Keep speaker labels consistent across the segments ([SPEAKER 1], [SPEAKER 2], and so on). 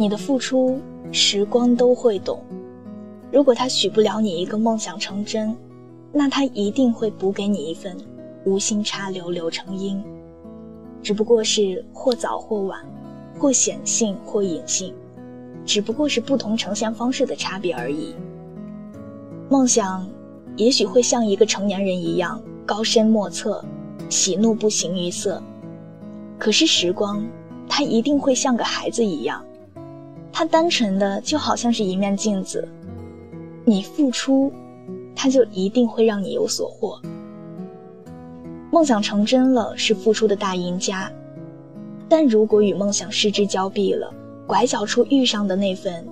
[SPEAKER 1] 你的付出，时光都会懂。如果他许不了你一个梦想成真，那他一定会补给你一份无心插柳柳成荫。只不过是或早或晚，或显性或隐性，只不过是不同呈现方式的差别而已。梦想，也许会像一个成年人一样高深莫测，喜怒不形于色。可是时光，它一定会像个孩子一样，它单纯的就好像是一面镜子。你付出，它就一定会让你有所获。梦想成真了，是付出的大赢家；但如果与梦想失之交臂了，拐角处遇上的那份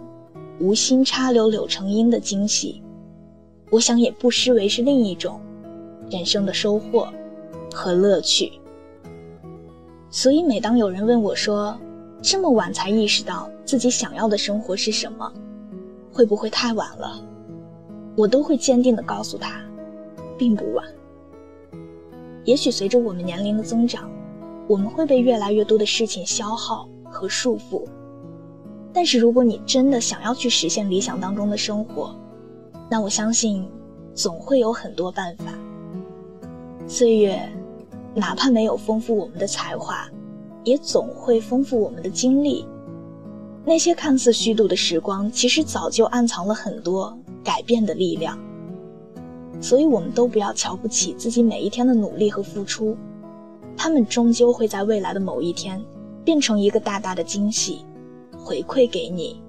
[SPEAKER 1] 无心插柳柳成荫的惊喜，我想也不失为是另一种人生的收获和乐趣。所以，每当有人问我说：“这么晚才意识到自己想要的生活是什么，会不会太晚了？”我都会坚定地告诉他，并不晚。也许随着我们年龄的增长，我们会被越来越多的事情消耗和束缚。但是如果你真的想要去实现理想当中的生活，那我相信总会有很多办法。岁月，哪怕没有丰富我们的才华，也总会丰富我们的经历。那些看似虚度的时光，其实早就暗藏了很多改变的力量。所以，我们都不要瞧不起自己每一天的努力和付出，他们终究会在未来的某一天，变成一个大大的惊喜，回馈给你。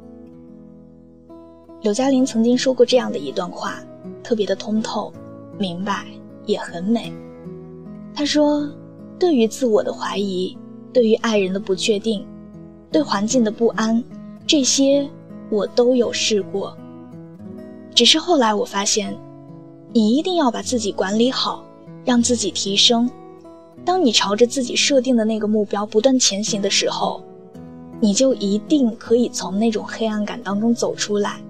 [SPEAKER 1] 柳嘉玲曾经说过这样的一段话，特别的通透、明白，也很美。她说：“对于自我的怀疑，对于爱人的不确定，对环境的不安，这些我都有试过。只是后来我发现。”你一定要把自己管理好，让自己提升。当你朝着自己设定的那个目标不断前行的时候，你就一定可以从那种黑暗感当中走出来。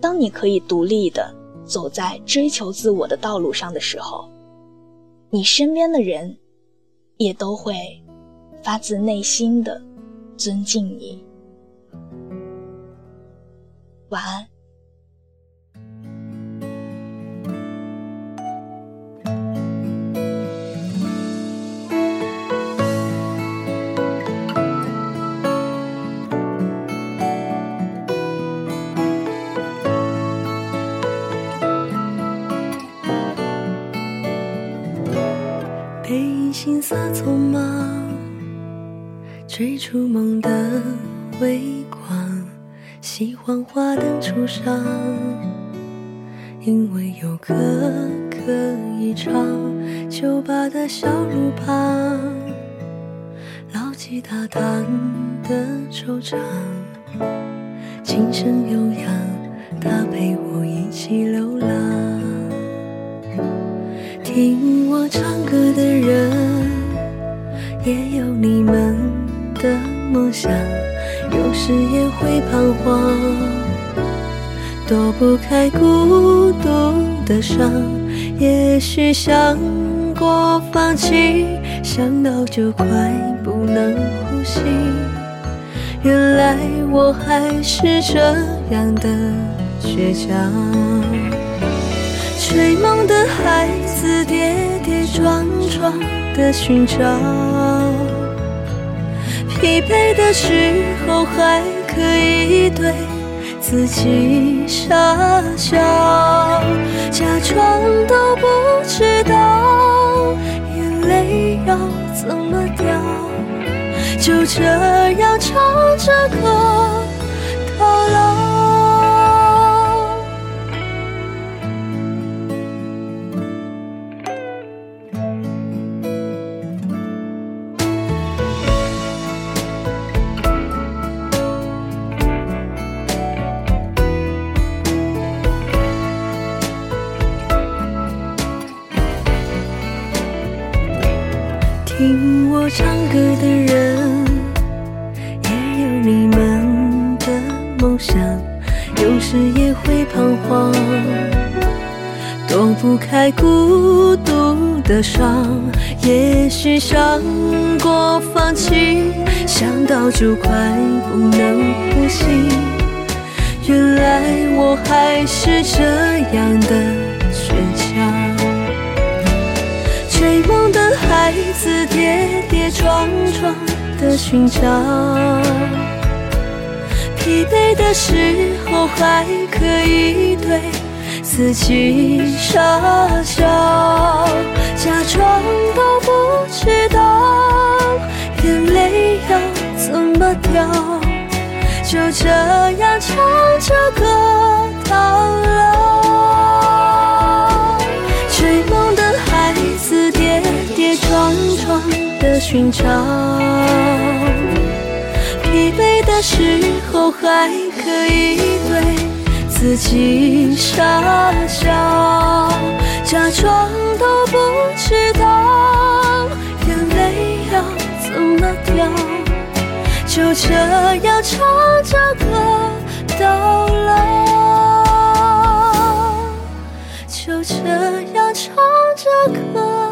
[SPEAKER 1] 当你可以独立的走在追求自我的道路上的时候，你身边的人也都会发自内心的尊敬你。晚安。
[SPEAKER 2] 追逐梦的微光，喜欢花灯初上，因为有歌可以唱，酒吧的小路旁，老吉他弹的惆怅，琴声悠扬，他陪我一起流浪，听我唱歌的人。也有你们的梦想，有时也会彷徨，躲不开孤独的伤。也许想过放弃，想到就快不能呼吸。原来我还是这样的倔强，追梦的孩子跌跌撞撞。的寻找，疲惫的时候还可以对自己傻笑，假装都不知道眼泪要怎么掉，就这样唱着歌到老。听我唱歌的人，也有你们的梦想，有时也会彷徨，躲不开孤独的伤，也许伤过放弃，想到就快不能呼吸。原来我还是这样的倔强。追梦孩子跌跌撞撞的寻找，疲惫的时候还可以对自己傻笑，假装都不知道眼泪要怎么掉，就这样唱着歌到寻找疲惫的时候还可以对自己傻笑假装都不知道眼泪要怎么掉。就这样唱着歌到老就这样唱着歌